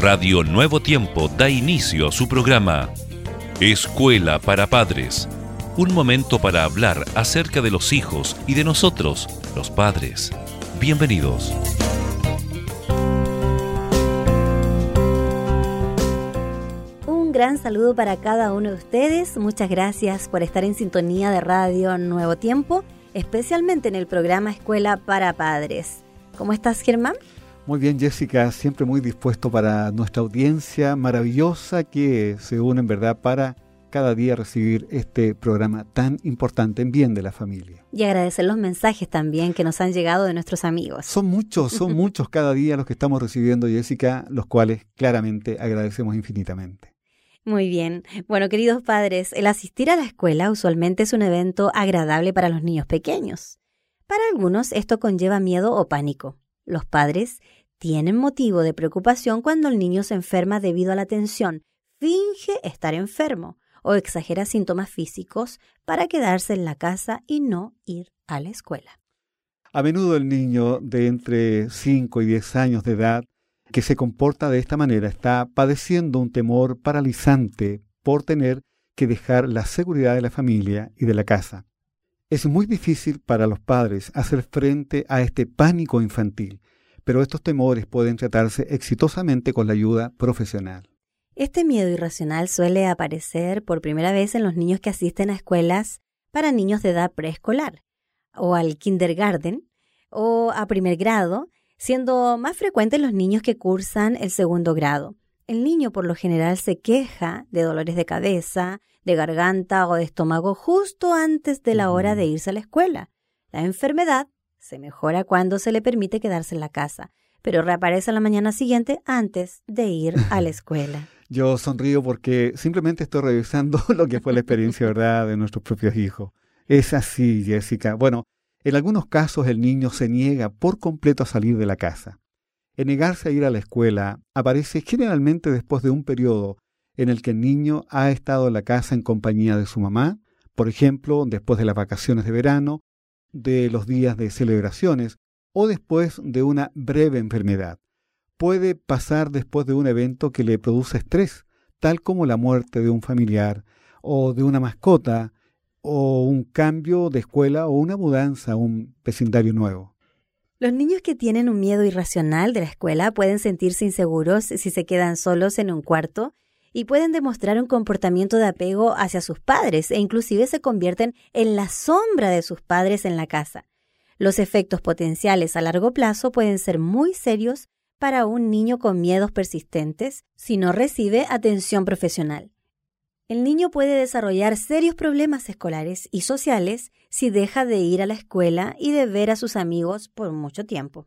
Radio Nuevo Tiempo da inicio a su programa Escuela para Padres. Un momento para hablar acerca de los hijos y de nosotros, los padres. Bienvenidos. Un gran saludo para cada uno de ustedes. Muchas gracias por estar en sintonía de Radio Nuevo Tiempo, especialmente en el programa Escuela para Padres. ¿Cómo estás, Germán? Muy bien, Jessica, siempre muy dispuesto para nuestra audiencia maravillosa que se une en verdad para cada día recibir este programa tan importante en bien de la familia. Y agradecer los mensajes también que nos han llegado de nuestros amigos. Son muchos, son muchos cada día los que estamos recibiendo, Jessica, los cuales claramente agradecemos infinitamente. Muy bien. Bueno, queridos padres, el asistir a la escuela usualmente es un evento agradable para los niños pequeños. Para algunos esto conlleva miedo o pánico. Los padres tienen motivo de preocupación cuando el niño se enferma debido a la tensión, finge estar enfermo o exagera síntomas físicos para quedarse en la casa y no ir a la escuela. A menudo el niño de entre 5 y 10 años de edad que se comporta de esta manera está padeciendo un temor paralizante por tener que dejar la seguridad de la familia y de la casa. Es muy difícil para los padres hacer frente a este pánico infantil pero estos temores pueden tratarse exitosamente con la ayuda profesional. Este miedo irracional suele aparecer por primera vez en los niños que asisten a escuelas para niños de edad preescolar, o al kindergarten, o a primer grado, siendo más frecuentes los niños que cursan el segundo grado. El niño por lo general se queja de dolores de cabeza, de garganta o de estómago justo antes de la hora de irse a la escuela. La enfermedad se mejora cuando se le permite quedarse en la casa, pero reaparece la mañana siguiente antes de ir a la escuela. Yo sonrío porque simplemente estoy revisando lo que fue la experiencia, ¿verdad?, de nuestros propios hijos. Es así, Jessica. Bueno, en algunos casos el niño se niega por completo a salir de la casa. El negarse a ir a la escuela aparece generalmente después de un periodo en el que el niño ha estado en la casa en compañía de su mamá, por ejemplo, después de las vacaciones de verano de los días de celebraciones o después de una breve enfermedad. Puede pasar después de un evento que le produce estrés, tal como la muerte de un familiar o de una mascota o un cambio de escuela o una mudanza a un vecindario nuevo. Los niños que tienen un miedo irracional de la escuela pueden sentirse inseguros si se quedan solos en un cuarto y pueden demostrar un comportamiento de apego hacia sus padres e inclusive se convierten en la sombra de sus padres en la casa. Los efectos potenciales a largo plazo pueden ser muy serios para un niño con miedos persistentes si no recibe atención profesional. El niño puede desarrollar serios problemas escolares y sociales si deja de ir a la escuela y de ver a sus amigos por mucho tiempo.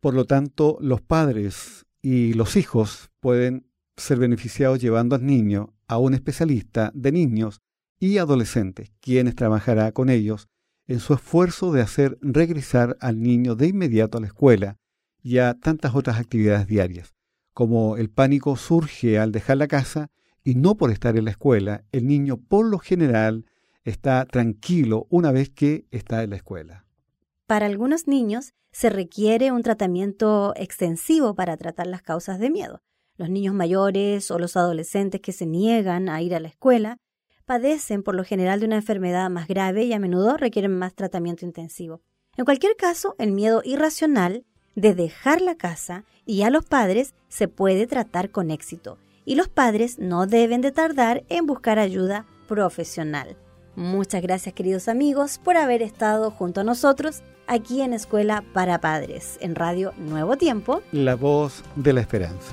Por lo tanto, los padres y los hijos pueden ser beneficiados llevando al niño a un especialista de niños y adolescentes, quienes trabajará con ellos en su esfuerzo de hacer regresar al niño de inmediato a la escuela y a tantas otras actividades diarias. Como el pánico surge al dejar la casa y no por estar en la escuela, el niño por lo general está tranquilo una vez que está en la escuela. Para algunos niños se requiere un tratamiento extensivo para tratar las causas de miedo. Los niños mayores o los adolescentes que se niegan a ir a la escuela padecen por lo general de una enfermedad más grave y a menudo requieren más tratamiento intensivo. En cualquier caso, el miedo irracional de dejar la casa y a los padres se puede tratar con éxito y los padres no deben de tardar en buscar ayuda profesional. Muchas gracias queridos amigos por haber estado junto a nosotros aquí en Escuela para Padres, en Radio Nuevo Tiempo. La voz de la esperanza.